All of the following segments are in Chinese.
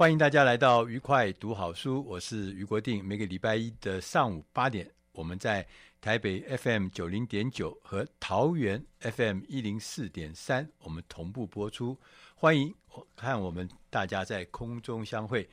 欢迎大家来到愉快读好书，我是余国定。每个礼拜一的上午八点，我们在台北 FM 九零点九和桃园 FM 一零四点三，我们同步播出。欢迎我看我们大家在空中相会。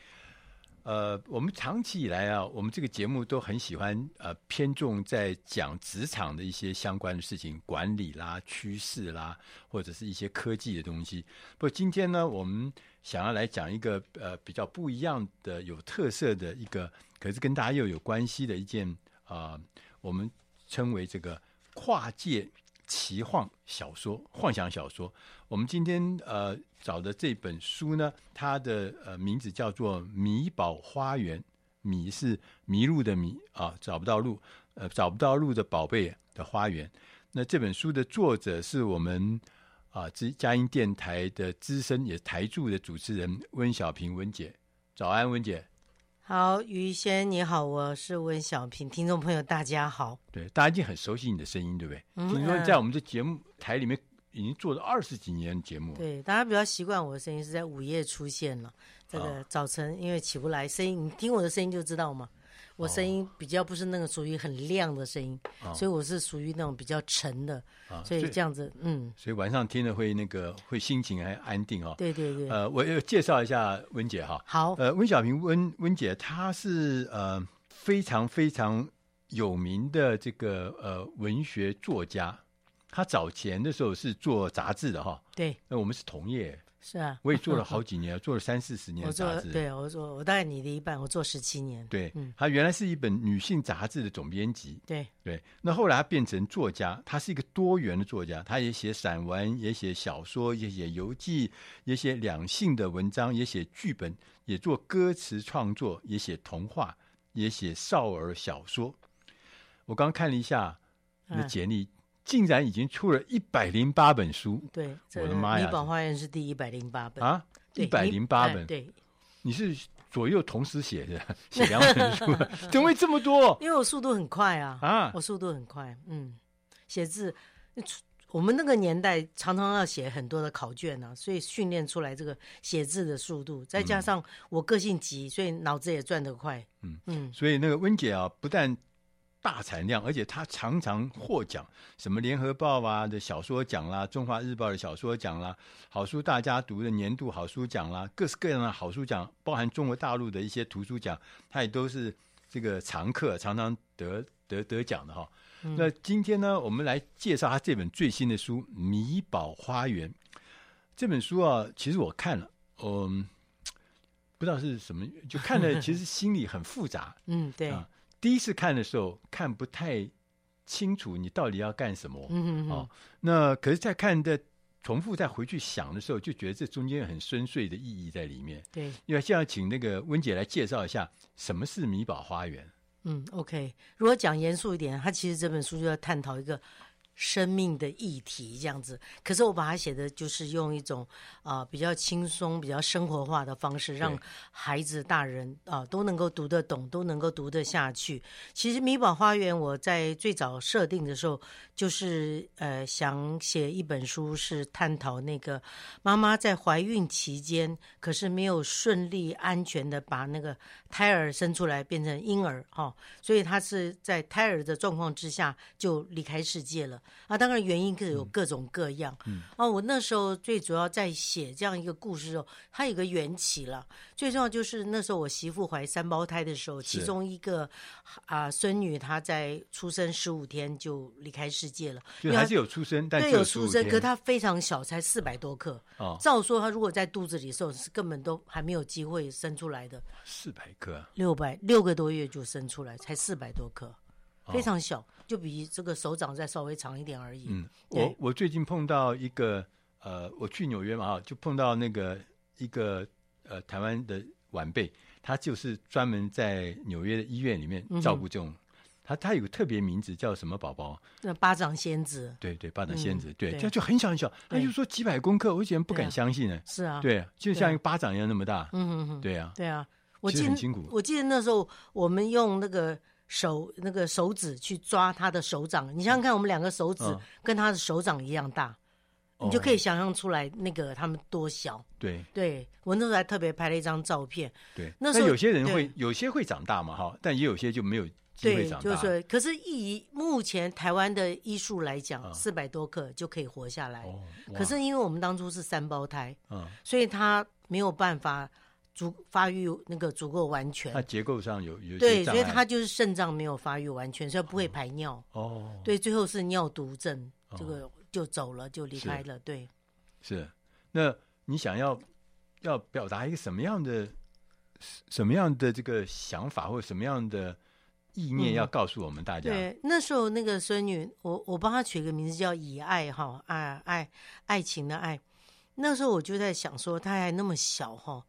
呃，我们长期以来啊，我们这个节目都很喜欢呃偏重在讲职场的一些相关的事情，管理啦、趋势啦，或者是一些科技的东西。不过今天呢，我们想要来讲一个呃比较不一样的、有特色的一个，可是跟大家又有关系的一件啊、我们称为这个跨界奇幻小说、幻想小说。我们今天呃。找的这本书呢，它的呃名字叫做《迷宝花园》，迷是迷路的迷啊，找不到路，呃，找不到路的宝贝的花园。那这本书的作者是我们啊，之佳音电台的资深也台柱的主持人温小平温姐。早安，温姐。好，于先你好，我是温小平，听众朋友大家好。对，大家已经很熟悉你的声音，对不对？嗯，听说在我们这节目台里面。已经做了二十几年节目，对，大家比较习惯我的声音是在午夜出现了。这个早晨因为起不来，声音你听我的声音就知道嘛。我声音比较不是那个属于很亮的声音，哦、所以我是属于那种比较沉的，哦、所以这样子，嗯。所以晚上听了会那个会心情还安定哦。对对对。呃，我要介绍一下温姐哈。好。呃，温小平温温姐，她是呃非常非常有名的这个呃文学作家。他早前的时候是做杂志的哈，对，那我们是同业，是啊，我也做了好几年，做了三四十年的杂志，对，我做我大概你的一半，我做十七年，对，嗯，他原来是一本女性杂志的总编辑，对。对，那后来他变成作家，他是一个多元的作家，他也写散文，也写小说，也写游记，也写两性的文章，也写剧本，也做歌词创作，也写童话，也写少儿小说。我刚刚看了一下你的简历。嗯竟然已经出了一百零八本书，对，我的妈呀！李宝花园是第一百零八本。啊，一百零八本，对，你是左右同时写的，写两本书，怎么会这么多？因为我速度很快啊，啊，我速度很快，嗯，写字，我们那个年代常常要写很多的考卷啊，所以训练出来这个写字的速度，再加上我个性急，所以脑子也转得快，嗯嗯，所以那个温姐啊，不但大产量，而且他常常获奖，什么联合报啊的小说奖啦，中华日报的小说奖啦，好书大家读的年度好书奖啦，各式各样的好书奖，包含中国大陆的一些图书奖，他也都是这个常客，常常得得得奖的哈。嗯、那今天呢，我们来介绍他这本最新的书《米宝花园》。这本书啊，其实我看了，嗯，不知道是什么，就看了，其实心里很复杂。嗯，对。啊第一次看的时候看不太清楚，你到底要干什么？嗯嗯哦，那可是，在看的重复再回去想的时候，就觉得这中间有很深邃的意义在里面。对，因为现在请那个温姐来介绍一下什么是米宝花园。嗯，OK。如果讲严肃一点，他其实这本书就要探讨一个生命的议题这样子，可是我把它写的就是用一种啊、呃、比较轻松、比较生活化的方式，让孩子、大人啊、呃、都能够读得懂，都能够读得下去。其实《米宝花园》我在最早设定的时候，就是呃想写一本书，是探讨那个妈妈在怀孕期间，可是没有顺利安全的把那个胎儿生出来变成婴儿哈、哦，所以她是在胎儿的状况之下就离开世界了。啊，当然原因各有各种各样。嗯，啊，我那时候最主要在写这样一个故事的时候，它有个缘起了。最重要就是那时候我媳妇怀三胞胎的时候，其中一个啊孙女她在出生十五天就离开世界了。就还是有出生，但对有出生，可她非常小，才四百多克。哦，照说她如果在肚子里的时候是根本都还没有机会生出来的。四百克，六百六个多月就生出来，才四百多克。非常小，就比这个手掌再稍微长一点而已。嗯，我我最近碰到一个呃，我去纽约嘛哈，就碰到那个一个呃台湾的晚辈，他就是专门在纽约的医院里面照顾这种，嗯、他他有个特别名字叫什么宝宝？那巴掌仙子。对对，巴掌仙子，嗯、对，这就很小很小，他就说几百公克，我以前不敢相信呢。是啊，对，就像一个巴掌一样那么大。嗯嗯嗯，对啊，对啊，我记得很辛苦。我记得那时候我们用那个。手那个手指去抓他的手掌，你想想看，我们两个手指跟他的手掌一样大，嗯、你就可以想象出来那个他们多小。对，对我那时候还特别拍了一张照片。对，那时候有些人会有些会长大嘛，哈，但也有些就没有机会长大。对，就是说，可是以目前台湾的医术来讲，四百、嗯、多克就可以活下来。哦、可是因为我们当初是三胞胎，嗯，所以他没有办法。足发育那个足够完全，它结构上有有对，所以它就是肾脏没有发育完全，所以不会排尿。哦，对，最后是尿毒症，这个就走了，就离开了。对，是。那你想要要表达一个什么样的什么样的这个想法，或者什么样的意念，要告诉我们大家？对，那时候那个孙女，我我帮她取个名字叫以爱哈，爱爱爱情的爱。那时候我就在想说，她还那么小哈。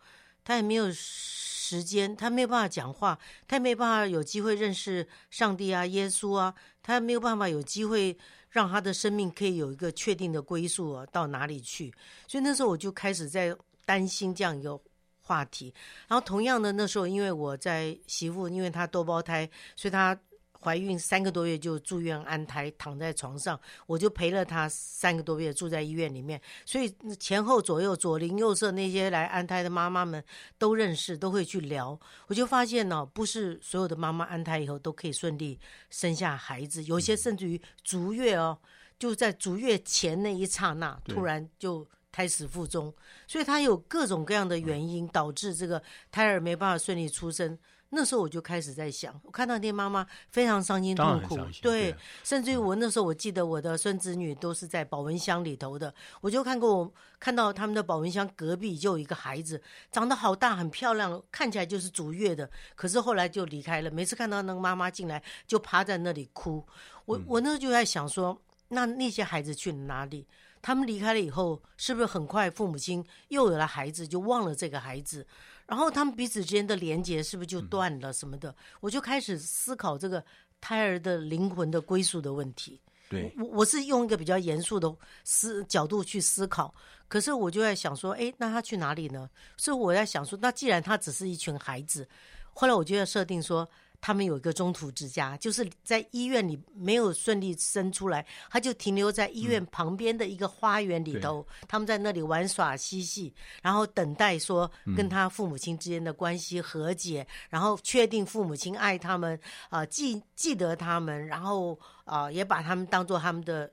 他也没有时间，他没有办法讲话，他也没有办法有机会认识上帝啊、耶稣啊，他没有办法有机会让他的生命可以有一个确定的归宿啊，到哪里去？所以那时候我就开始在担心这样一个话题。然后同样的，那时候因为我在媳妇，因为她多胞胎，所以她。怀孕三个多月就住院安胎，躺在床上，我就陪了她三个多月，住在医院里面。所以前后左右、左邻右舍那些来安胎的妈妈们都认识，都会去聊。我就发现呢，不是所有的妈妈安胎以后都可以顺利生下孩子，有些甚至于足月哦，就在足月前那一刹那，突然就胎死腹中。所以它有各种各样的原因导致这个胎儿没办法顺利出生。那时候我就开始在想，我看到那些妈妈非常伤心痛苦，对，对甚至于我那时候我记得我的孙子女都是在保温箱里头的，我就看过我看到他们的保温箱隔壁就有一个孩子，长得好大很漂亮，看起来就是足月的，可是后来就离开了。每次看到那个妈妈进来，就趴在那里哭。我我那时候就在想说，那那些孩子去了哪里？他们离开了以后，是不是很快父母亲又有了孩子，就忘了这个孩子？然后他们彼此之间的连接是不是就断了什么的？嗯、我就开始思考这个胎儿的灵魂的归宿的问题。对，我我是用一个比较严肃的思角度去思考，可是我就在想说，哎，那他去哪里呢？所以我在想说，那既然他只是一群孩子，后来我就要设定说。他们有一个中途之家，就是在医院里没有顺利生出来，他就停留在医院旁边的一个花园里头。嗯、他们在那里玩耍嬉戏，然后等待说跟他父母亲之间的关系和解，嗯、然后确定父母亲爱他们啊、呃，记记得他们，然后啊、呃、也把他们当做他们的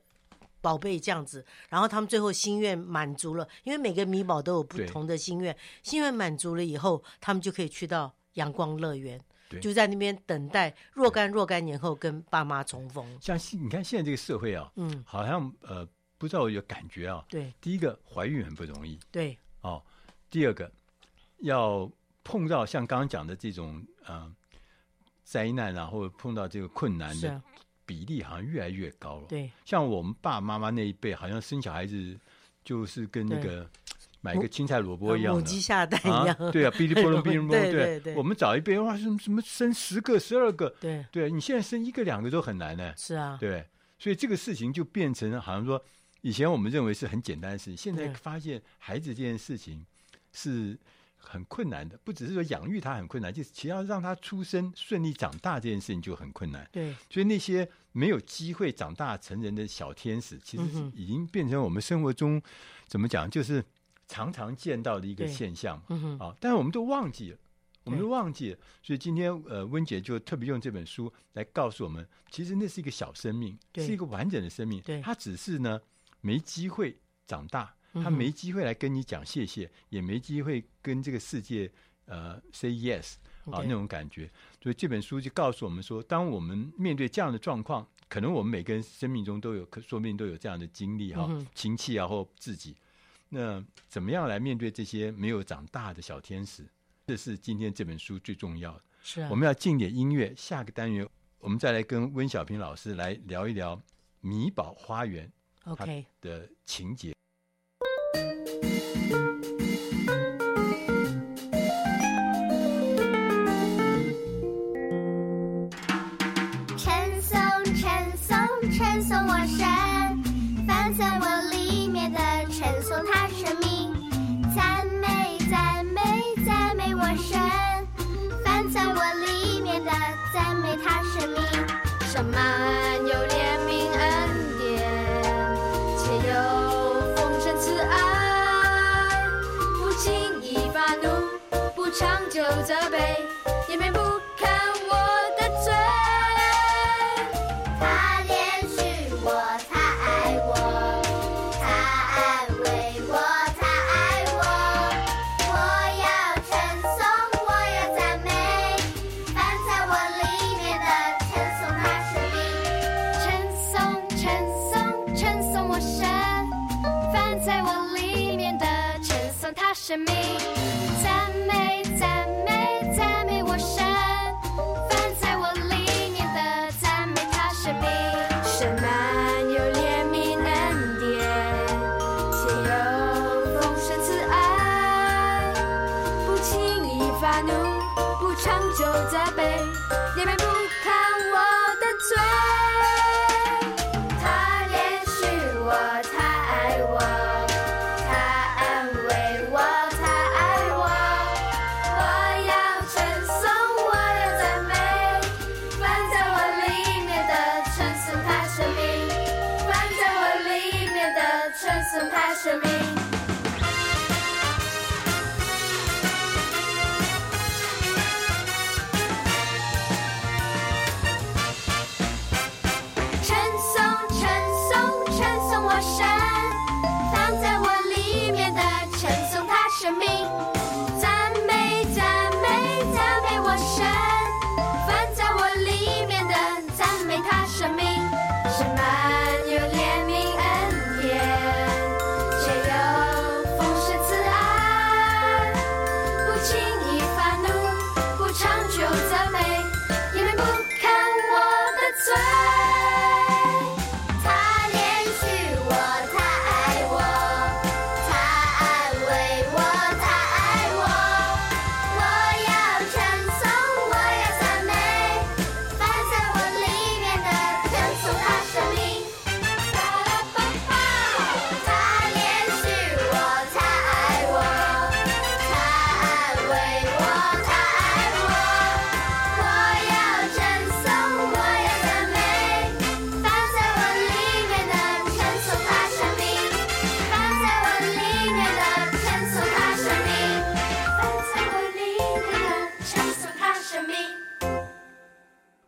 宝贝这样子。然后他们最后心愿满足了，因为每个米宝都有不同的心愿，心愿满足了以后，他们就可以去到阳光乐园。对就在那边等待若干若干年后跟爸妈重逢。像你看现在这个社会啊，嗯，好像呃不知道有感觉啊。对，第一个怀孕很不容易。对，哦，第二个要碰到像刚刚讲的这种呃灾难啊，或者碰到这个困难的比例好像越来越高了。对，像我们爸爸妈妈那一辈，好像生小孩子就是跟那个。买一个青菜萝卜一样的，母鸡下蛋一样，对啊，哔哩啵隆，哔哩啵隆，对对对。我们找一辈哇，什么什么生十个、十二个，对对。你现在生一个、两个都很难呢。是啊，对。所以这个事情就变成好像说，以前我们认为是很简单的事情，现在发现孩子这件事情是很困难的，不只是说养育他很困难，就其实要让他出生顺利长大这件事情就很困难。对，所以那些没有机会长大成人的小天使，其实已经变成我们生活中怎么讲，就是常常见到的一个现象。嗯哼，啊，但是我们都忘记了。我们都忘记了，所以今天呃，温姐就特别用这本书来告诉我们，其实那是一个小生命，是一个完整的生命。对，他只是呢没机会长大，他没机会来跟你讲谢谢，嗯、也没机会跟这个世界呃 say yes 啊那种感觉。所以这本书就告诉我们说，当我们面对这样的状况，可能我们每个人生命中都有，可说不定都有这样的经历哈、哦，嗯、亲戚啊或自己，那怎么样来面对这些没有长大的小天使？这是今天这本书最重要的。是啊，我们要进点音乐。下个单元，我们再来跟温小平老师来聊一聊《米宝花园》OK 的情节。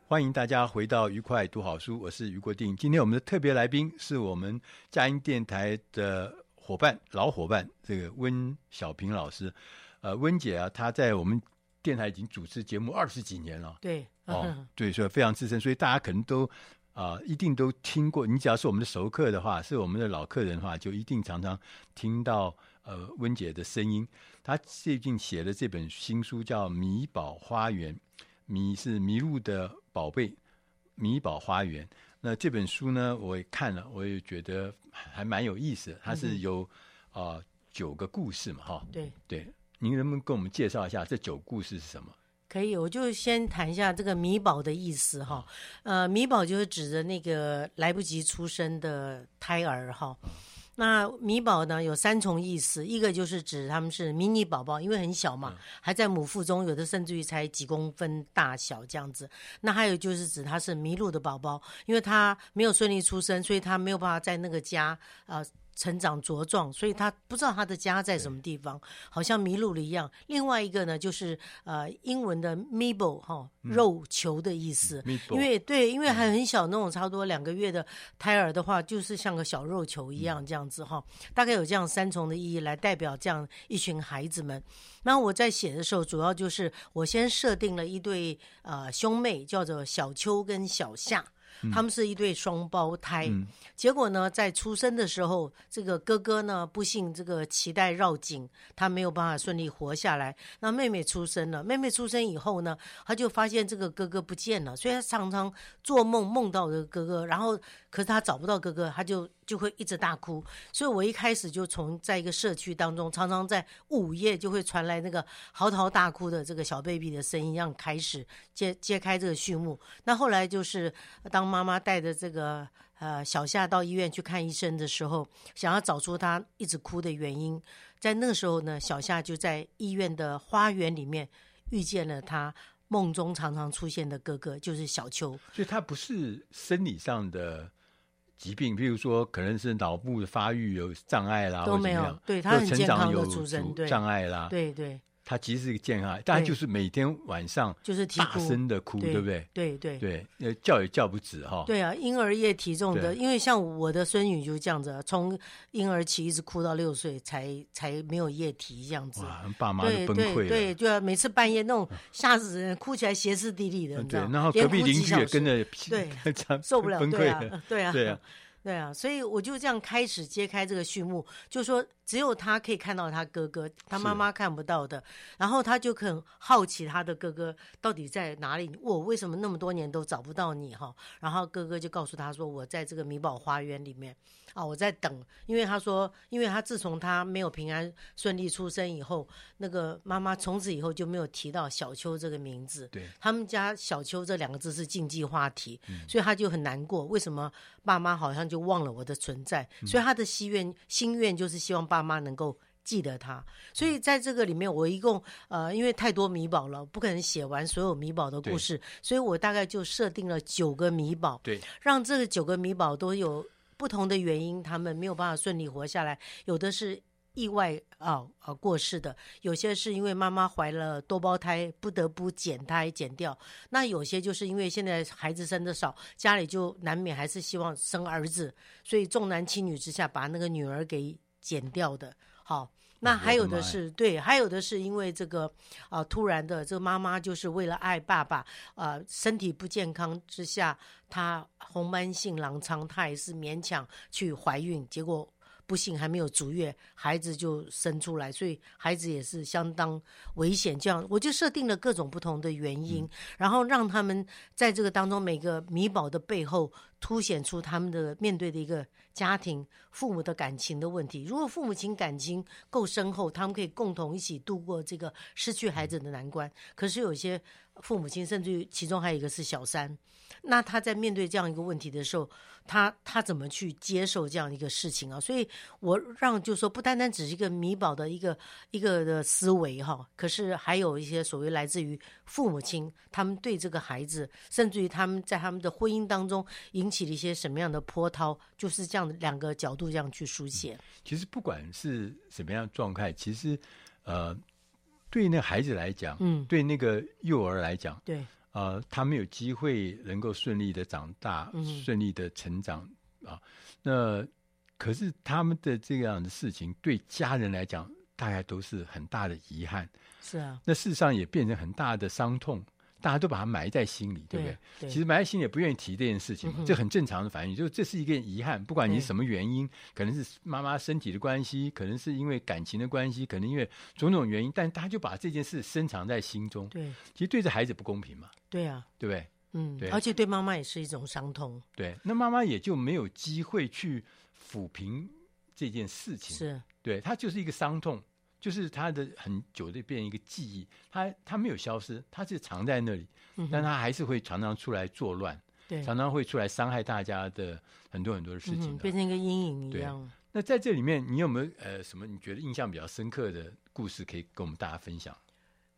欢迎大家回到愉快读好书，我是于国定。今天我们的特别来宾是我们佳音电台的伙伴、老伙伴，这个温小平老师。呃，温姐啊，她在我们电台已经主持节目二十几年了。对，哦，对，所以非常资深，所以大家可能都啊、呃，一定都听过。你只要是我们的熟客的话，是我们的老客人的话，就一定常常听到呃温姐的声音。她最近写的这本新书叫《米宝花园》。米是迷路的宝贝，迷宝花园。那这本书呢，我也看了，我也觉得还蛮有意思的。它是有啊、呃、九个故事嘛，哈。对对，您能不能跟我们介绍一下这九故事是什么？可以，我就先谈一下这个米宝的意思哈。呃，米宝就是指着那个来不及出生的胎儿哈。那米宝呢有三重意思，一个就是指他们是迷你宝宝，因为很小嘛，还在母腹中，有的甚至于才几公分大小这样子。那还有就是指他是迷路的宝宝，因为他没有顺利出生，所以他没有办法在那个家呃。成长茁壮，所以他不知道他的家在什么地方，好像迷路了一样。另外一个呢，就是呃，英文的 meeble 哈，肉球的意思。嗯、因为对，因为还很小那种，差不多两个月的胎儿的话，就是像个小肉球一样这样子哈。大概有这样三重的意义来代表这样一群孩子们。那我在写的时候，主要就是我先设定了一对呃兄妹，叫做小秋跟小夏。他们是一对双胞胎，嗯，结果呢，在出生的时候，这个哥哥呢不幸这个脐带绕颈，他没有办法顺利活下来。那妹妹出生了，妹妹出生以后呢，他就发现这个哥哥不见了，所以他常常做梦梦到这个哥哥，然后可是他找不到哥哥，他就。就会一直大哭，所以我一开始就从在一个社区当中，常常在午夜就会传来那个嚎啕大哭的这个小 baby 的声音，让开始揭揭开这个序幕。那后来就是当妈妈带着这个呃小夏到医院去看医生的时候，想要找出他一直哭的原因，在那个时候呢，小夏就在医院的花园里面遇见了他梦中常常出现的哥哥，就是小秋。所以他不是生理上的。疾病，譬如说，可能是脑部的发育有障碍啦，都没有，对他很健康的出生，对障碍啦，对对。他其实是一个健康，但就是每天晚上就是大声的哭，对不对？对对对，呃，叫也叫不止哈。对啊，婴儿液体重的，因为像我的孙女就这样子，从婴儿期一直哭到六岁，才才没有液体这样子。哇，爸妈都崩溃了。对对，就要每次半夜那种吓死人，哭起来歇斯底里的，你知道吗？然后隔壁邻居也跟着，对，受不了，对啊，对啊，对啊。对啊，所以我就这样开始揭开这个序幕，就说只有他可以看到他哥哥，他妈妈看不到的。然后他就很好奇他的哥哥到底在哪里，我为什么那么多年都找不到你哈？然后哥哥就告诉他说，我在这个米宝花园里面啊，我在等，因为他说，因为他自从他没有平安顺利出生以后，那个妈妈从此以后就没有提到小秋这个名字。对，他们家小秋这两个字是禁忌话题，嗯，所以他就很难过，为什么爸妈好像就。忘了我的存在，所以他的心愿心愿就是希望爸妈能够记得他。所以在这个里面，我一共呃，因为太多米宝了，不可能写完所有米宝的故事，所以我大概就设定了九个米宝，对，让这个九个米宝都有不同的原因，他们没有办法顺利活下来，有的是。意外啊啊过世的，有些是因为妈妈怀了多胞胎，不得不减胎减掉。那有些就是因为现在孩子生的少，家里就难免还是希望生儿子，所以重男轻女之下把那个女儿给剪掉的。好，那还有的是对，还有的是因为这个啊突然的，这个妈妈就是为了爱爸爸啊，身体不健康之下，她红斑性狼疮，她也是勉强去怀孕，结果。不幸还没有足月，孩子就生出来，所以孩子也是相当危险。这样我就设定了各种不同的原因，嗯、然后让他们在这个当中每个米宝的背后凸显出他们的面对的一个家庭父母的感情的问题。如果父母亲感情够深厚，他们可以共同一起度过这个失去孩子的难关。可是有些父母亲，甚至于其中还有一个是小三。那他在面对这样一个问题的时候，他他怎么去接受这样一个事情啊？所以我让就是说，不单单只是一个米宝的一个一个的思维哈，可是还有一些所谓来自于父母亲，他们对这个孩子，甚至于他们在他们的婚姻当中引起了一些什么样的波涛，就是这样两个角度这样去书写。其实不管是什么样状态，其实呃，对那个孩子来讲，嗯，对那个幼儿来讲，对。呃，他没有机会能够顺利的长大，嗯、顺利的成长啊。那可是他们的这样的事情，对家人来讲，大概都是很大的遗憾。是啊，那事实上也变成很大的伤痛。大家都把它埋在心里，对不对？对，其实埋在心里也不愿意提这件事情，嗯，这很正常的反应。就这是一个遗憾，不管你是什么原因，可能是妈妈身体的关系，可能是因为感情的关系，可能因为种种原因，但他就把这件事深藏在心中。对，其实对这孩子不公平嘛。对啊，对不对？嗯，对，而且对妈妈也是一种伤痛。对，那妈妈也就没有机会去抚平这件事情。是，对，它就是一个伤痛。就是他的很久的变一个记忆，他他没有消失，他是藏在那里，嗯、但他还是会常常出来作乱，对，常常会出来伤害大家的很多很多的事情、嗯，变成一个阴影一样。那在这里面，你有没有呃什么你觉得印象比较深刻的故事可以跟我们大家分享？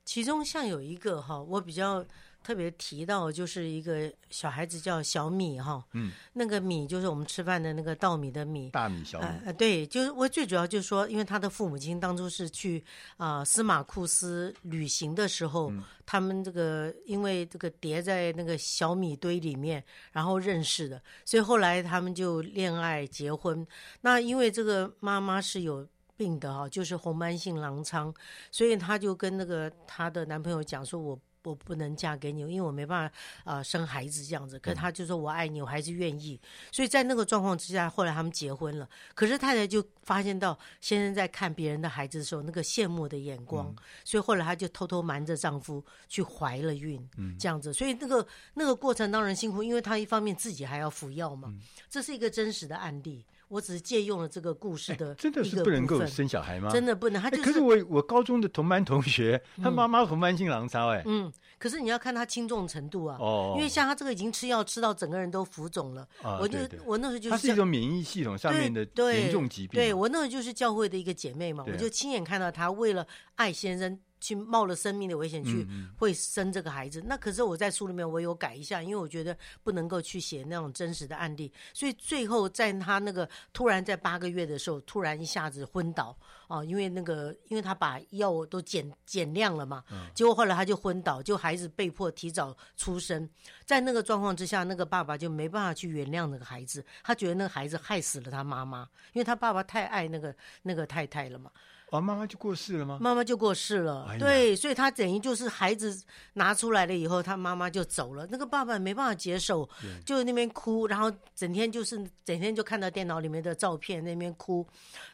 其中像有一个哈，我比较。特别提到就是一个小孩子叫小米哈，嗯，那个米就是我们吃饭的那个稻米的米，大米小米，呃，对，就是我最主要就是说，因为他的父母亲当初是去啊、呃、司马库斯旅行的时候，嗯、他们这个因为这个叠在那个小米堆里面，然后认识的，所以后来他们就恋爱结婚。那因为这个妈妈是有病的哈，就是红斑性狼疮，所以她就跟那个她的男朋友讲说，我。我不能嫁给你，因为我没办法啊、呃、生孩子这样子。可是他就说我爱你，我还是愿意。所以在那个状况之下，后来他们结婚了。可是太太就发现到先生在看别人的孩子的时候，那个羡慕的眼光，嗯、所以后来她就偷偷瞒着丈夫去怀了孕，嗯、这样子。所以那个那个过程当然辛苦，因为她一方面自己还要服药嘛。嗯、这是一个真实的案例。我只是借用了这个故事的、欸，真的是不能够生小孩吗？真的不能。他就是、欸、可是我我高中的同班同学，他妈妈同班性狼疮、嗯，可是你要看他轻重程度啊。哦。因为像他这个已经吃药吃到整个人都浮肿了。哦、我就对对我那时候就是。他是一种免疫系统上面的严重疾病。对，对我那时候就是教会的一个姐妹嘛，我就亲眼看到他为了爱先生。去冒了生命的危险去会生这个孩子，那可是我在书里面我有改一下，因为我觉得不能够去写那种真实的案例，所以最后在他那个突然在八个月的时候突然一下子昏倒。啊，因为那个因为他把药都减减量了嘛，结果后来他就昏倒，就孩子被迫提早出生，在那个状况之下，那个爸爸就没办法去原谅那个孩子，他觉得那个孩子害死了他妈妈，因为他爸爸太爱那个那个太太了嘛。啊，妈妈就过世了吗？妈妈就过世了，哎、对，所以他等于就是孩子拿出来了以后，他妈妈就走了，那个爸爸没办法接受，对。就那边哭，然后整天就是整天就看到电脑里面的照片那边哭，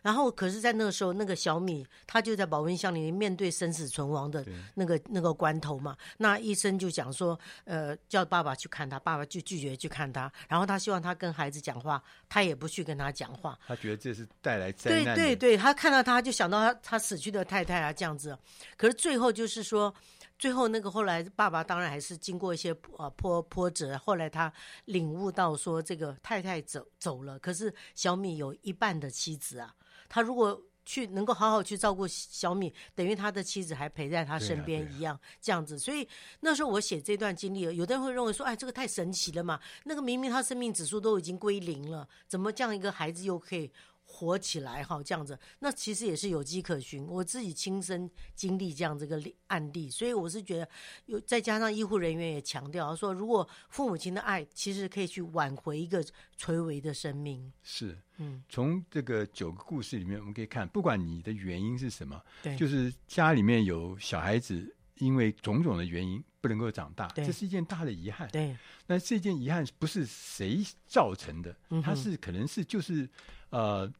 然后可是，在那个时候，那个小米他就在保温箱里面面对生死存亡的那个那个关头嘛，那医生就讲说，呃，叫爸爸去看他，爸爸就拒绝去看他，然后他希望他跟孩子讲话，他也不去跟他讲话，他觉得这是带来灾难，对对对，他看到他就想到。他他死去的太太啊，这样子，可是最后就是说，最后那个后来爸爸当然还是经过一些呃波波折，后来他领悟到说，这个太太走走了，可是小米有一半的妻子啊，他如果去能够好好去照顾小米，等于他的妻子还陪在他身边一样，这样子。所以那时候我写这段经历，有的人会认为说，哎，这个太神奇了嘛，那个明明他生命指数都已经归零了，怎么这样一个孩子又可以？活起来哈，这样子，那其实也是有迹可循。我自己亲身经历这样这个案例，所以我是觉得有再加上医护人员也强调说，如果父母亲的爱其实可以去挽回一个垂危的生命。是，嗯，从这个九个故事里面，我们可以看，不管你的原因是什么，对，就是家里面有小孩子因为种种的原因不能够长大，这是一件大的遗憾。对，那这件遗憾不是谁造成的，它是可能是就是。呃，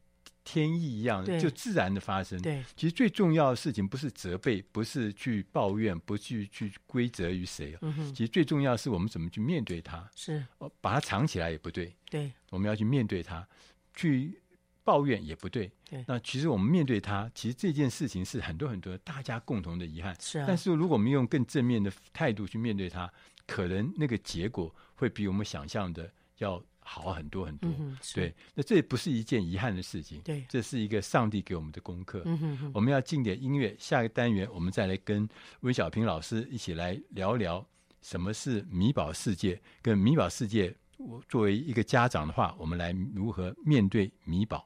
天意一样，就自然的发生。对，其实最重要的事情不是责备，不是去抱怨，不去去归责于谁。嗯哼，其实最重要的是我们怎么去面对它。是，把它藏起来也不对。对，我们要去面对它，去抱怨也不对。对，那其实我们面对它，其实这件事情是很多很多大家共同的遗憾。是啊，但是如果我们用更正面的态度去面对它，可能那个结果会比我们想象的要。好很多很多，嗯、对，那这也不是一件遗憾的事情，对，这是一个上帝给我们的功课。嗯、哼哼我们要进点音乐，下一个单元我们再来跟温小平老师一起来聊聊什么是米宝世界，跟米宝世界，我作为一个家长的话，我们来如何面对米宝。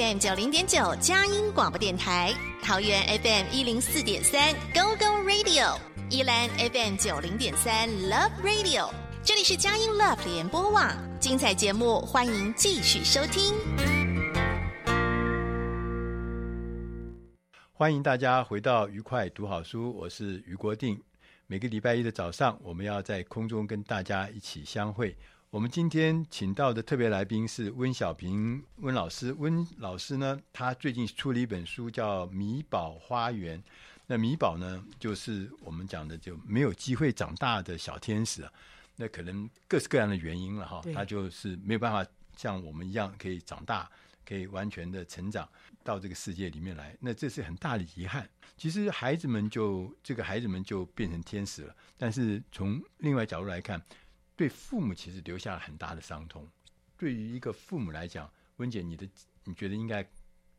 FM 九零点九佳音广播电台，桃园 FM 一零四点三 Go Go Radio，宜兰 FM 九零点三 Love Radio，这里是佳音 Love 联播网，精彩节目欢迎继续收听。欢迎大家回到愉快读好书，我是于国定。每个礼拜一的早上，我们要在空中跟大家一起相会。我们今天请到的特别来宾是温小平温老师。温老师呢，他最近出了一本书，叫《米宝花园》。那米宝呢，就是我们讲的就没有机会长大的小天使啊。那可能各式各样的原因了哈，他就是没有办法像我们一样可以长大，可以完全的成长到这个世界里面来。那这是很大的遗憾。其实孩子们就这个孩子们就变成天使了，但是从另外角度来看。对父母其实留下了很大的伤痛。对于一个父母来讲，温姐，你的你觉得应该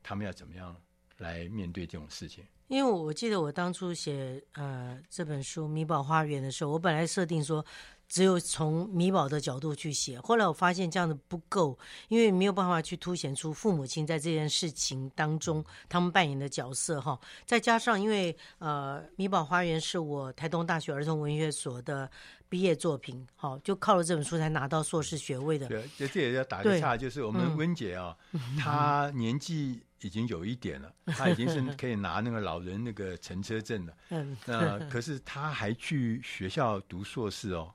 他们要怎么样来面对这种事情？因为我记得我当初写呃这本书《米宝花园》的时候，我本来设定说。只有从米宝的角度去写，后来我发现这样的不够，因为没有办法去凸显出父母亲在这件事情当中他们扮演的角色哈。再加上因为呃，米宝花园是我台东大学儿童文学所的毕业作品，好，就靠了这本书才拿到硕士学位的。对，这这也要打个岔，就是我们温姐啊，她、嗯、年纪已经有一点了，她已经是 可以拿那个老人那个乘车证了。嗯，那 可是她还去学校读硕士哦。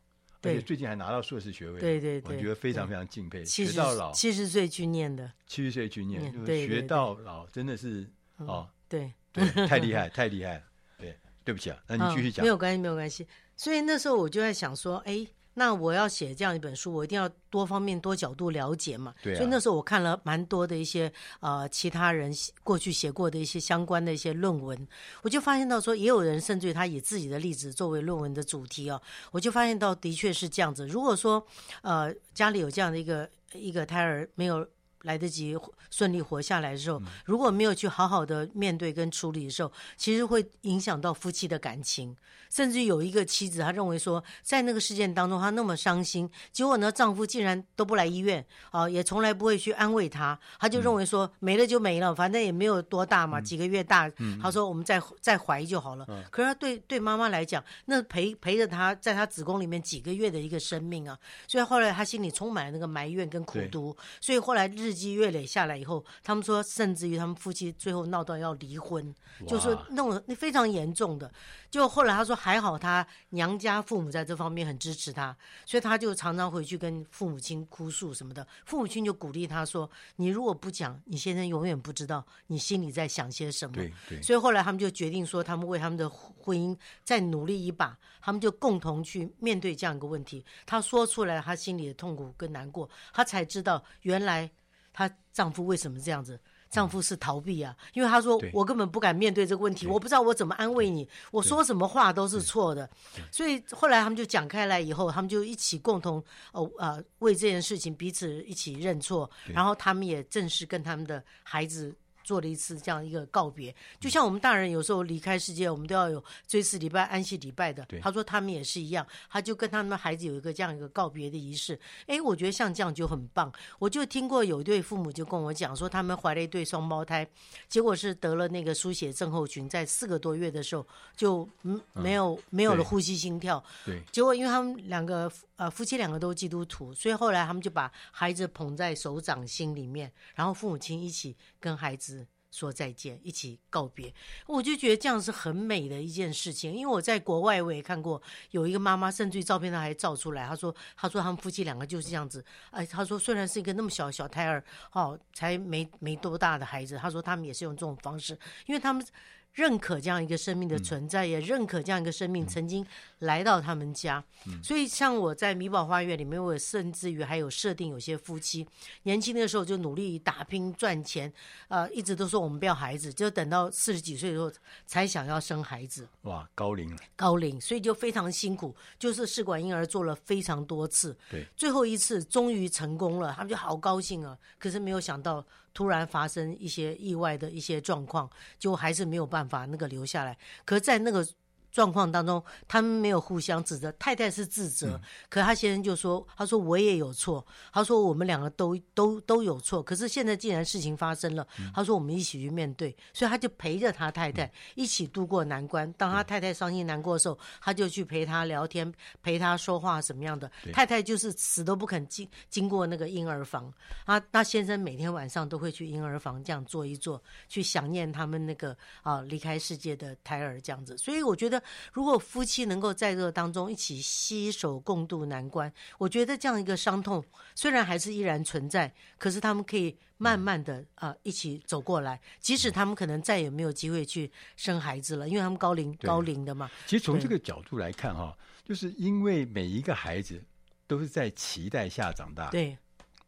对，最近还拿到硕士学位，对对对，我觉得非常非常敬佩。学到老，七十岁去念的，七十岁去念，就是学到老，真的是哦，对对，太厉害，太厉害了。对，对不起啊，那你继续讲。没有关系，没有关系。所以那时候我就在想说，哎。那我要写这样一本书，我一定要多方面、多角度了解嘛。对啊。所以那时候我看了蛮多的一些呃其他人过去写过的一些相关的一些论文，我就发现到说，也有人甚至于他以自己的例子作为论文的主题哦。我就发现到的确是这样子。如果说呃家里有这样的一个一个胎儿没有来得及顺利活下来的时候，如果没有去好好的面对跟处理的时候，其实会影响到夫妻的感情。甚至有一个妻子，她认为说，在那个事件当中，她那么伤心，结果呢，丈夫竟然都不来医院，啊，也从来不会去安慰她。她就认为说，没了就没了，反正也没有多大嘛，几个月大。她说我们再再怀就好了。可是她对对妈妈来讲，那陪陪着她在她子宫里面几个月的一个生命啊，所以后来她心里充满了那个埋怨跟苦毒。所以后来日积月累下来以后，他们说，甚至于他们夫妻最后闹到要离婚，就说那种那非常严重的。就后来他说还好，他娘家父母在这方面很支持他，所以他就常常回去跟父母亲哭诉什么的。父母亲就鼓励他说：“你如果不讲，你先生永远不知道你心里在想些什么。”对对。所以后来他们就决定说，他们为他们的婚姻再努力一把，他们就共同去面对这样一个问题。他说出来他心里的痛苦跟难过，他才知道原来她丈夫为什么这样子。丈夫是逃避啊，因为他说我根本不敢面对这个问题，我不知道我怎么安慰你，我说什么话都是错的，所以后来他们就讲开来以后，他们就一起共同哦呃为这件事情彼此一起认错，然后他们也正式跟他们的孩子。做了一次这样一个告别，就像我们大人有时候离开世界，我们都要有追思礼拜、安息礼拜的。他说他们也是一样，他就跟他们孩子有一个这样一个告别的仪式。哎，我觉得像这样就很棒。我就听过有一对父母就跟我讲说，他们怀了一对双胞胎，结果是得了那个输血症候群，在四个多月的时候就没有、嗯、没有了呼吸心跳。对，结果因为他们两个呃夫妻两个都是基督徒，所以后来他们就把孩子捧在手掌心里面，然后父母亲一起跟孩子。说再见，一起告别，我就觉得这样是很美的一件事情。因为我在国外我也看过，有一个妈妈，甚至于照片上还照出来，她说，她说他们夫妻两个就是这样子。哎，她说虽然是一个那么小小胎儿，哦，才没没多大的孩子，她说他们也是用这种方式，因为他们。认可这样一个生命的存在，也认可这样一个生命曾经来到他们家。所以，像我在米宝花园里面，我甚至于还有设定，有些夫妻年轻的时候就努力打拼赚钱，呃，一直都说我们不要孩子，就等到四十几岁的时候才想要生孩子。哇，高龄了，高龄，所以就非常辛苦，就是试管婴儿做了非常多次，对，最后一次终于成功了，他们就好高兴啊。可是没有想到。突然发生一些意外的一些状况，就还是没有办法那个留下来。可在那个状状况当中，他们没有互相指责，太太是自责，嗯、可他先生就说：“他说我也有错，他说我们两个都都都有错。可是现在既然事情发生了，嗯、他说我们一起去面对，所以他就陪着他太太、嗯、一起度过难关。当他太太伤心难过的时候，他就去陪他聊天，陪他说话什么样的。太太就是死都不肯经经过那个婴儿房啊。那先生每天晚上都会去婴儿房这样坐一坐，去想念他们那个啊离开世界的胎儿这样子。所以我觉得。如果夫妻能够在这个当中一起携手共度难关，我觉得这样一个伤痛虽然还是依然存在，可是他们可以慢慢的啊、呃、一起走过来。即使他们可能再也没有机会去生孩子了，因为他们高龄高龄的嘛。其实从这个角度来看哈，就是因为每一个孩子都是在期待下长大，对，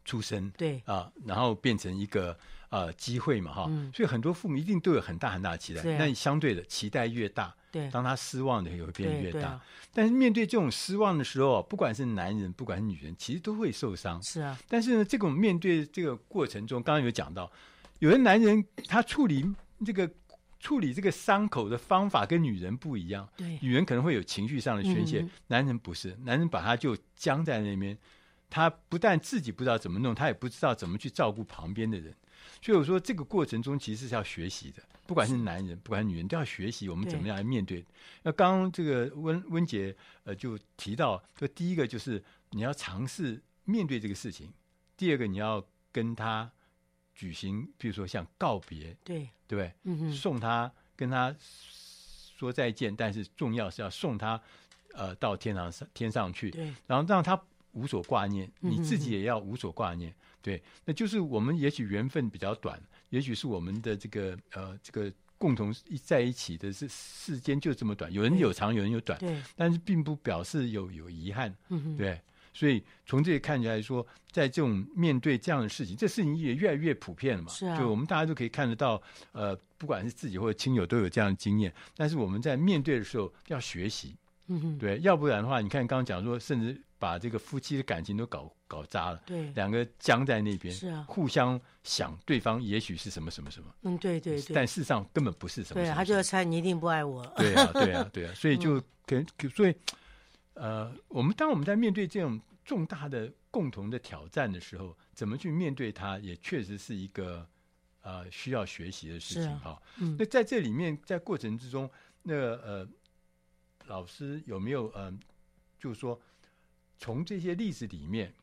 出生，对啊，然后变成一个呃机会嘛哈，嗯、所以很多父母一定都有很大很大的期待。那、啊、相对的期待越大。对，当他失望的也会变得越大，啊、但是面对这种失望的时候，不管是男人，不管是女人，其实都会受伤。是啊，但是呢，这种面对这个过程中，刚刚有讲到，有的男人他处理这个处理这个伤口的方法跟女人不一样。对，女人可能会有情绪上的宣泄，嗯、男人不是，男人把他就僵在那边，他不但自己不知道怎么弄，他也不知道怎么去照顾旁边的人。所以我说，这个过程中其实是要学习的。不管是男人，不管是女人，都要学习我们怎么样来面对。那刚刚这个温温姐呃就提到，说第一个就是你要尝试面对这个事情，第二个你要跟他举行，比如说像告别，对对不对？嗯，送他跟他说再见，但是重要是要送他呃到天堂上天上去，对，然后让他无所挂念，你自己也要无所挂念，对，那就是我们也许缘分比较短。也许是我们的这个呃，这个共同一在一起的是时间就这么短，有人有长，有人有短，对，但是并不表示有有遗憾，嗯哼，对，所以从这里看起来说，在这种面对这样的事情，这事情也越来越普遍了嘛，是啊，就我们大家都可以看得到，呃，不管是自己或者亲友都有这样的经验，但是我们在面对的时候要学习，嗯哼，对，要不然的话，你看刚刚讲说，甚至。把这个夫妻的感情都搞搞砸了，对，两个僵在那边，是啊，互相想对方也许是什么什么什么，嗯，对对对，但事实上根本不是什么，对，他就要猜你一定不爱我，对啊对啊 对啊，所以就跟所以呃，我们当我们在面对这种重大的共同的挑战的时候，怎么去面对它，也确实是一个呃需要学习的事情哈。嗯，那在这里面在过程之中，那个呃老师有没有呃就是说。从这些例子里面，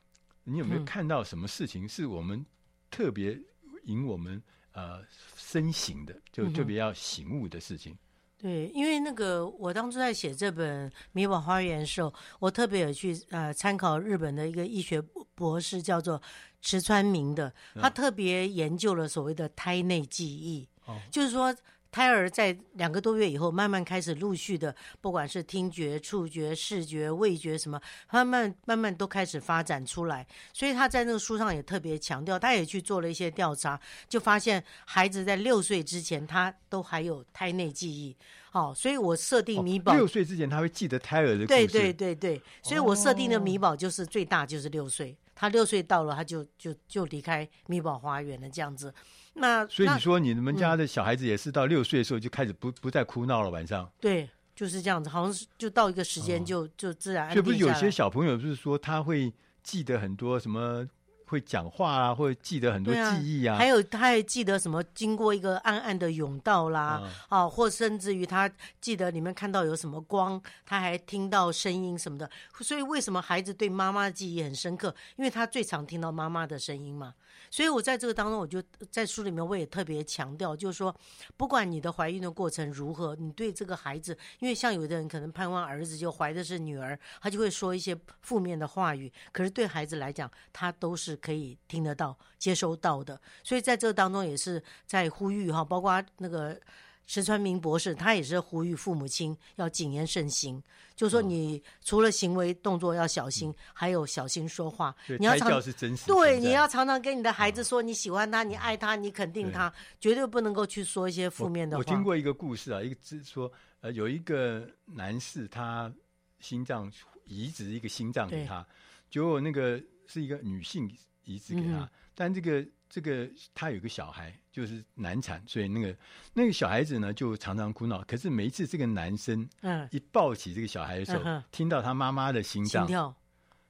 你有没有看到什么事情是我们特别引我们呃深省的，就特别要醒悟的事情？对，因为那个我当初在写这本《米宝花园》的时候，我特别有去呃参考日本的一个医学博士，叫做池川明的，他特别研究了所谓的胎内记忆，哦、就是说。胎儿在两个多月以后，慢慢开始陆续的，不管是听觉、触觉、视觉、味觉什么，慢慢慢慢都开始发展出来。所以他在那个书上也特别强调，他也去做了一些调查，就发现孩子在六岁之前，他都还有胎内记忆。好，所以我设定米宝、哦、六岁之前他会记得胎儿的故事。对对对对，所以我设定的米宝就是最大就是六岁，哦、他六岁到了，他就就就离开米宝花园了，这样子。那所以你说你们家的小孩子也是到六岁的时候就开始不不再哭闹了，晚上？对，就是这样子，好像是就到一个时间就、哦、就自然。所以不是有些小朋友就是说他会记得很多什么？会讲话啊，会记得很多记忆啊，还有他还记得什么？经过一个暗暗的甬道啦，啊，或甚至于他记得里面看到有什么光，他还听到声音什么的。所以为什么孩子对妈妈的记忆很深刻？因为他最常听到妈妈的声音嘛。所以我在这个当中，我就在书里面我也特别强调，就是说，不管你的怀孕的过程如何，你对这个孩子，因为像有的人可能盼望儿子就怀的是女儿，他就会说一些负面的话语。可是对孩子来讲，他都是。可以听得到、接收到的，所以在这当中也是在呼吁哈，包括那个石川明博士，他也是呼吁父母亲要谨言慎行，就是说你除了行为动作要小心，嗯、还有小心说话。对你要常对，你要常常跟你的孩子说你喜欢他、你爱他、你肯定他，对绝对不能够去说一些负面的话。我，我听过一个故事啊，一个是说呃，有一个男士他心脏移植一个心脏给他，结果那个。是一个女性移植给他，嗯、但这个这个他有个小孩就是难产，所以那个那个小孩子呢就常常哭闹。可是每一次这个男生嗯。一抱起这个小孩的时候，嗯、听到他妈妈的心脏。心跳。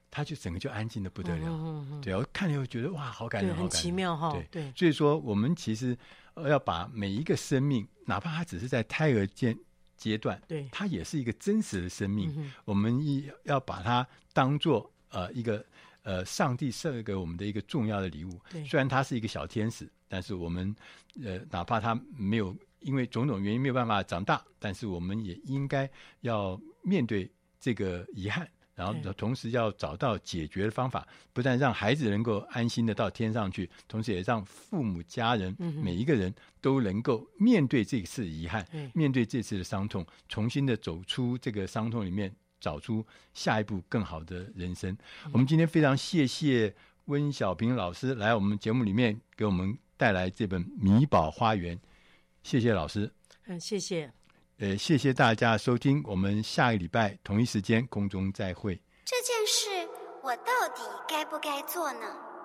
他就整个就安静的不得了，对，我看了以后觉得哇，好感人，好感人，很奇妙哈。对，对，所以说我们其实要把每一个生命，哪怕他只是在胎儿阶阶段，对，他也是一个真实的生命，嗯、我们一要把它当做呃一个呃上帝赐给我们的一个重要的礼物。虽然他是一个小天使，但是我们呃哪怕他没有因为种种原因没有办法长大，但是我们也应该要面对这个遗憾。然后同时要找到解决的方法，不但让孩子能够安心的到天上去，同时也让父母家人每一个人都能够面对这次遗憾，面对这次的伤痛，重新的走出这个伤痛里面，找出下一步更好的人生。我们今天非常谢谢温小平老师来我们节目里面给我们带来这本《米宝花园》，谢谢老师。嗯，谢谢。呃，谢谢大家收听，我们下个礼拜同一时间空中再会。这件事我到底该不该做呢？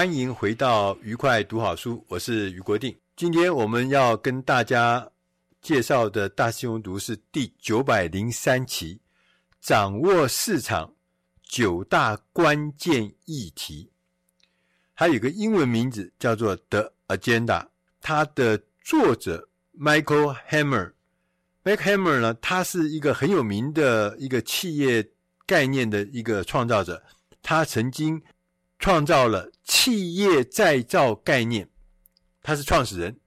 欢迎回到愉快读好书，我是于国定。今天我们要跟大家介绍的大师兄读是第九百零三期，掌握市场九大关键议题。它有个英文名字叫做《The Agenda》，它的作者 Michael Hammer，Michael Hammer 呢，他是一个很有名的一个企业概念的一个创造者，他曾经。创造了企业再造概念，他是创始人。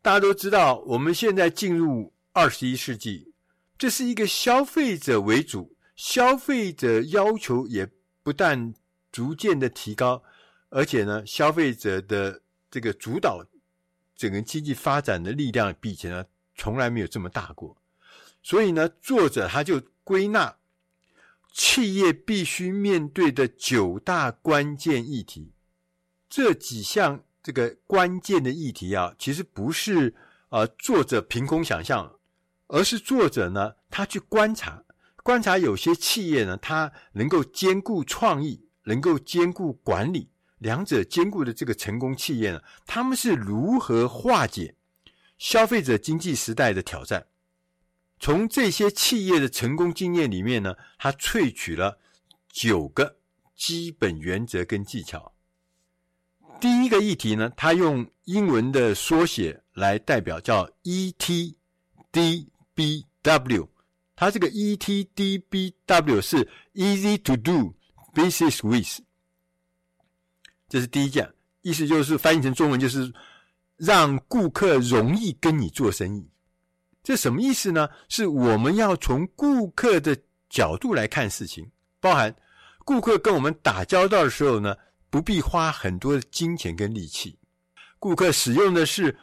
大家都知道，我们现在进入二十一世纪，这是一个消费者为主，消费者要求也不但逐渐的提高，而且呢，消费者的这个主导整个经济发展的力量比以前呢从来没有这么大过。所以呢，作者他就归纳。企业必须面对的九大关键议题，这几项这个关键的议题啊，其实不是呃作者凭空想象，而是作者呢他去观察，观察有些企业呢，它能够兼顾创意，能够兼顾管理，两者兼顾的这个成功企业呢，他们是如何化解消费者经济时代的挑战？从这些企业的成功经验里面呢，他萃取了九个基本原则跟技巧。第一个议题呢，他用英文的缩写来代表，叫 ETDBW。它这个 ETDBW 是 Easy to do business with，这是第一件，意思就是翻译成中文就是让顾客容易跟你做生意。这什么意思呢？是我们要从顾客的角度来看事情，包含顾客跟我们打交道的时候呢，不必花很多的金钱跟力气。顾客使用的是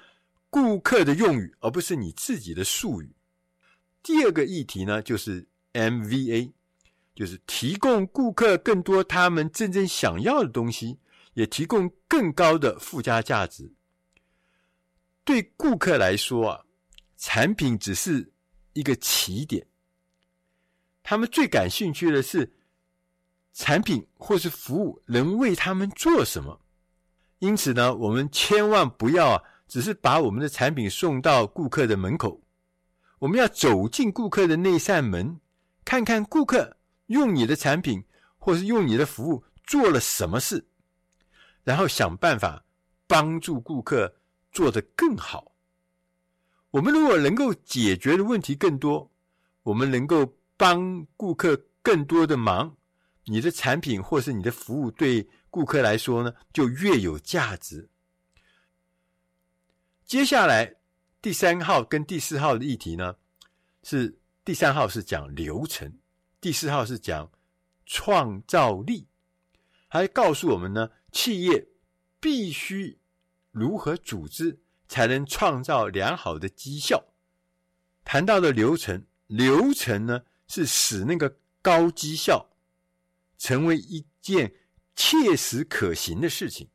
顾客的用语，而不是你自己的术语。第二个议题呢，就是 MVA，就是提供顾客更多他们真正想要的东西，也提供更高的附加价值。对顾客来说啊。产品只是一个起点，他们最感兴趣的是产品或是服务能为他们做什么。因此呢，我们千万不要，只是把我们的产品送到顾客的门口，我们要走进顾客的那扇门，看看顾客用你的产品或是用你的服务做了什么事，然后想办法帮助顾客做得更好。我们如果能够解决的问题更多，我们能够帮顾客更多的忙，你的产品或是你的服务对顾客来说呢，就越有价值。接下来第三号跟第四号的议题呢，是第三号是讲流程，第四号是讲创造力，还告诉我们呢，企业必须如何组织。才能创造良好的绩效。谈到的流程，流程呢是使那个高绩效成为一件切实可行的事情。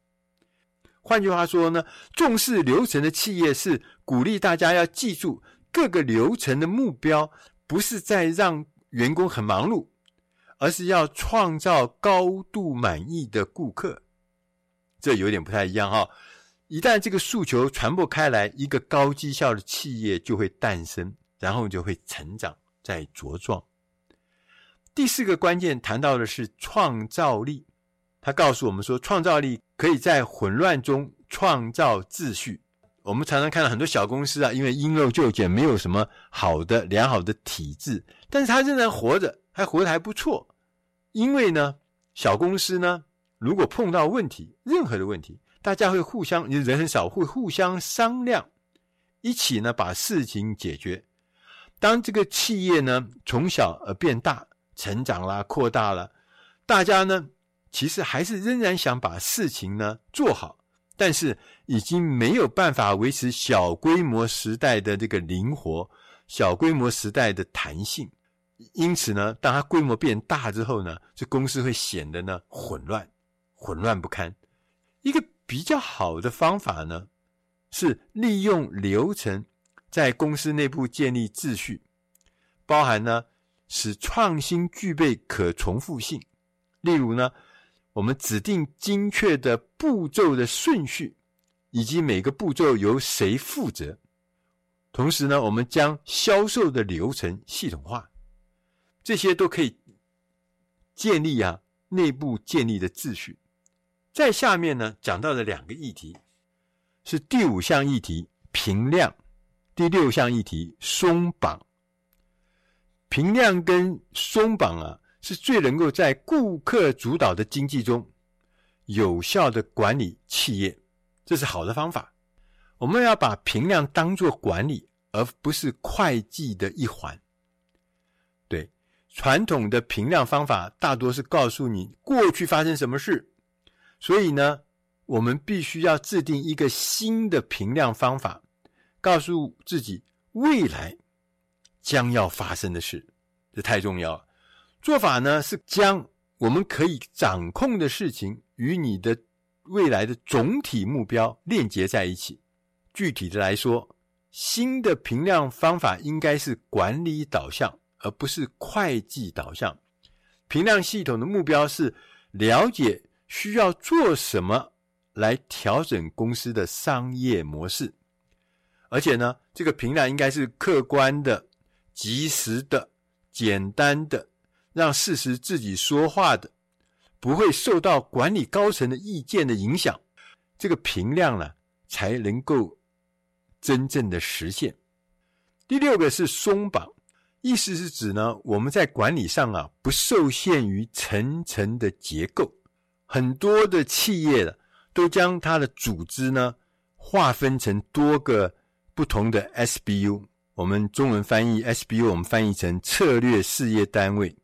换句话说呢，重视流程的企业是鼓励大家要记住各个流程的目标，不是在让员工很忙碌，而是要创造高度满意的顾客。这有点不太一样哈。一旦这个诉求传播开来，一个高绩效的企业就会诞生，然后就会成长再茁壮。第四个关键谈到的是创造力，他告诉我们说，创造力可以在混乱中创造秩序。我们常常看到很多小公司啊，因为因陋就简，没有什么好的良好的体制，但是他仍然活着，还活得还不错。因为呢，小公司呢，如果碰到问题，任何的问题。大家会互相，人很少，会互相商量，一起呢把事情解决。当这个企业呢从小而变大，成长啦，扩大了，大家呢其实还是仍然想把事情呢做好，但是已经没有办法维持小规模时代的这个灵活，小规模时代的弹性。因此呢，当它规模变大之后呢，这公司会显得呢混乱，混乱不堪。一个。比较好的方法呢，是利用流程在公司内部建立秩序，包含呢使创新具备可重复性。例如呢，我们指定精确的步骤的顺序，以及每个步骤由谁负责。同时呢，我们将销售的流程系统化，这些都可以建立啊内部建立的秩序。在下面呢，讲到的两个议题是第五项议题评量，第六项议题松绑。评量跟松绑啊，是最能够在顾客主导的经济中有效的管理企业，这是好的方法。我们要把评量当做管理，而不是会计的一环。对，传统的评量方法大多是告诉你过去发生什么事。所以呢，我们必须要制定一个新的评量方法，告诉自己未来将要发生的事，这太重要了。做法呢是将我们可以掌控的事情与你的未来的总体目标链接在一起。具体的来说，新的评量方法应该是管理导向，而不是会计导向。评量系统的目标是了解需要做什么来调整公司的商业模式，而且呢，这个评量应该是客观的、及时的、简单的，让事实自己说话的，不会受到管理高层的意见的影响。这个评量呢，才能够真正的实现。第六个是松绑。意思是指呢，我们在管理上啊，不受限于层层的结构。很多的企业都将它的组织呢划分成多个不同的 SBU。我们中文翻译 SBU，我们翻译成策略事业单位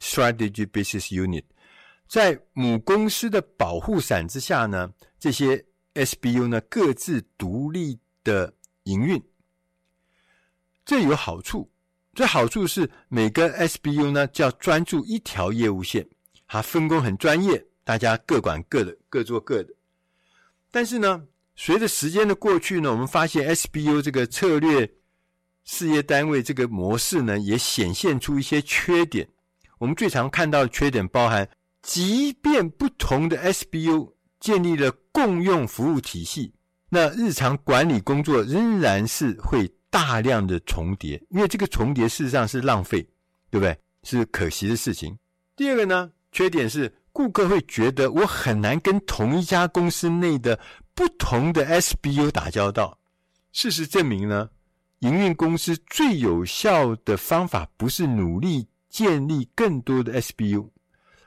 （Strategy Business Unit）。在母公司的保护伞之下呢，这些 SBU 呢各自独立的营运，这有好处。这好处是每个 SBU 呢，就要专注一条业务线，它分工很专业，大家各管各的，各做各的。但是呢，随着时间的过去呢，我们发现 SBU 这个策略事业单位这个模式呢，也显现出一些缺点。我们最常看到的缺点包含，即便不同的 SBU 建立了共用服务体系，那日常管理工作仍然是会。大量的重叠，因为这个重叠事实上是浪费，对不对？是可惜的事情。第二个呢，缺点是顾客会觉得我很难跟同一家公司内的不同的 SBU 打交道。事实证明呢，营运公司最有效的方法不是努力建立更多的 SBU，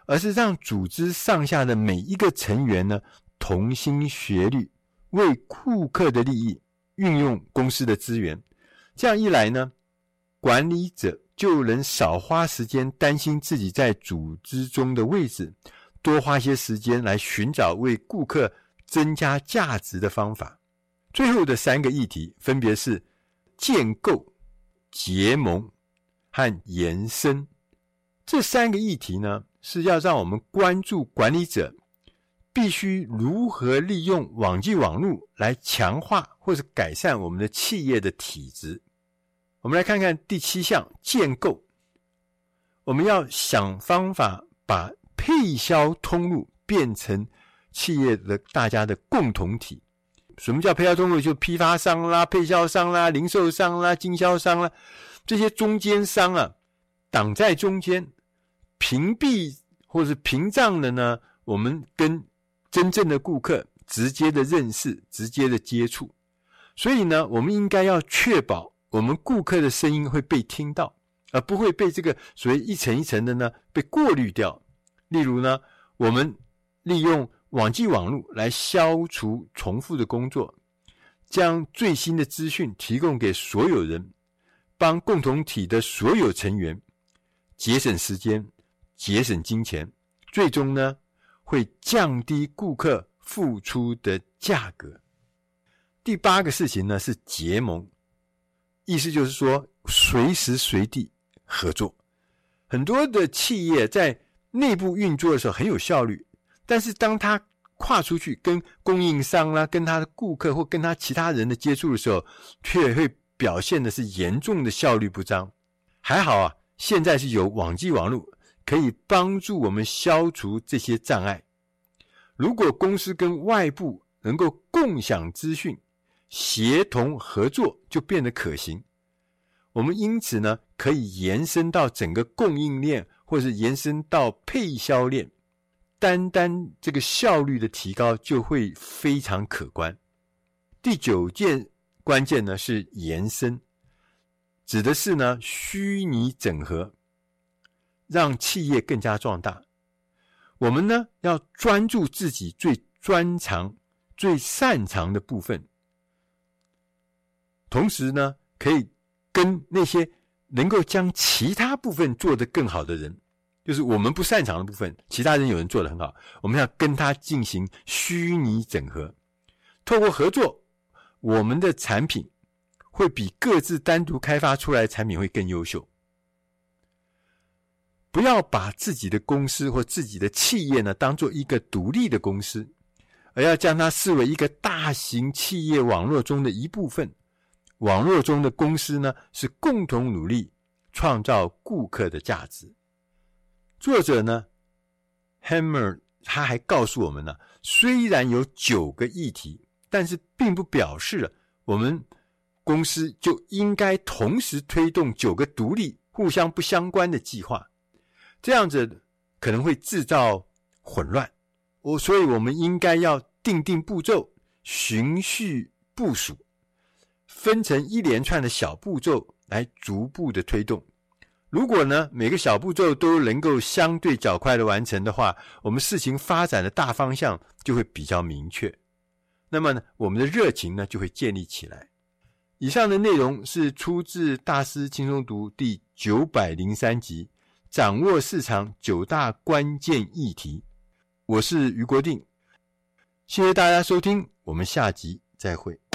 而是让组织上下的每一个成员呢，同心协力，为顾客的利益运用公司的资源。这样一来呢，管理者就能少花时间担心自己在组织中的位置，多花些时间来寻找为顾客增加价值的方法。最后的三个议题分别是建构、结盟和延伸。这三个议题呢，是要让我们关注管理者必须如何利用网际网路来强化或者改善我们的企业的体质。我们来看看第七项建构。我们要想方法把配销通路变成企业的大家的共同体。什么叫配销通路？就批发商啦、配销商啦、零售商啦、经销商啦，这些中间商啊，挡在中间，屏蔽或是屏障的呢，我们跟真正的顾客直接的认识、直接的接触。所以呢，我们应该要确保。我们顾客的声音会被听到，而不会被这个所谓一层一层的呢被过滤掉。例如呢，我们利用网际网络来消除重复的工作，将最新的资讯提供给所有人，帮共同体的所有成员节省时间、节省金钱，最终呢会降低顾客付出的价格。第八个事情呢是结盟。意思就是说，随时随地合作。很多的企业在内部运作的时候很有效率，但是当他跨出去跟供应商啦、跟他的顾客或跟他其他人的接触的时候，却会表现的是严重的效率不彰。还好啊，现在是有网际网络可以帮助我们消除这些障碍。如果公司跟外部能够共享资讯，协同合作就变得可行。我们因此呢，可以延伸到整个供应链，或是延伸到配销链。单单这个效率的提高就会非常可观。第九件关键呢是延伸，指的是呢虚拟整合，让企业更加壮大。我们呢要专注自己最专长、最擅长的部分。同时呢，可以跟那些能够将其他部分做得更好的人，就是我们不擅长的部分，其他人有人做得很好，我们要跟他进行虚拟整合。透过合作，我们的产品会比各自单独开发出来的产品会更优秀。不要把自己的公司或自己的企业呢当做一个独立的公司，而要将它视为一个大型企业网络中的一部分。网络中的公司呢，是共同努力创造顾客的价值。作者呢，Hammer 他还告诉我们呢，虽然有九个议题，但是并不表示了我们公司就应该同时推动九个独立、互相不相关的计划，这样子可能会制造混乱。我所以，我们应该要定定步骤，循序部署。分成一连串的小步骤来逐步的推动。如果呢，每个小步骤都能够相对较快的完成的话，我们事情发展的大方向就会比较明确。那么呢，我们的热情呢就会建立起来。以上的内容是出自《大师轻松读》第九百零三集《掌握市场九大关键议题》。我是余国定，谢谢大家收听，我们下集再会。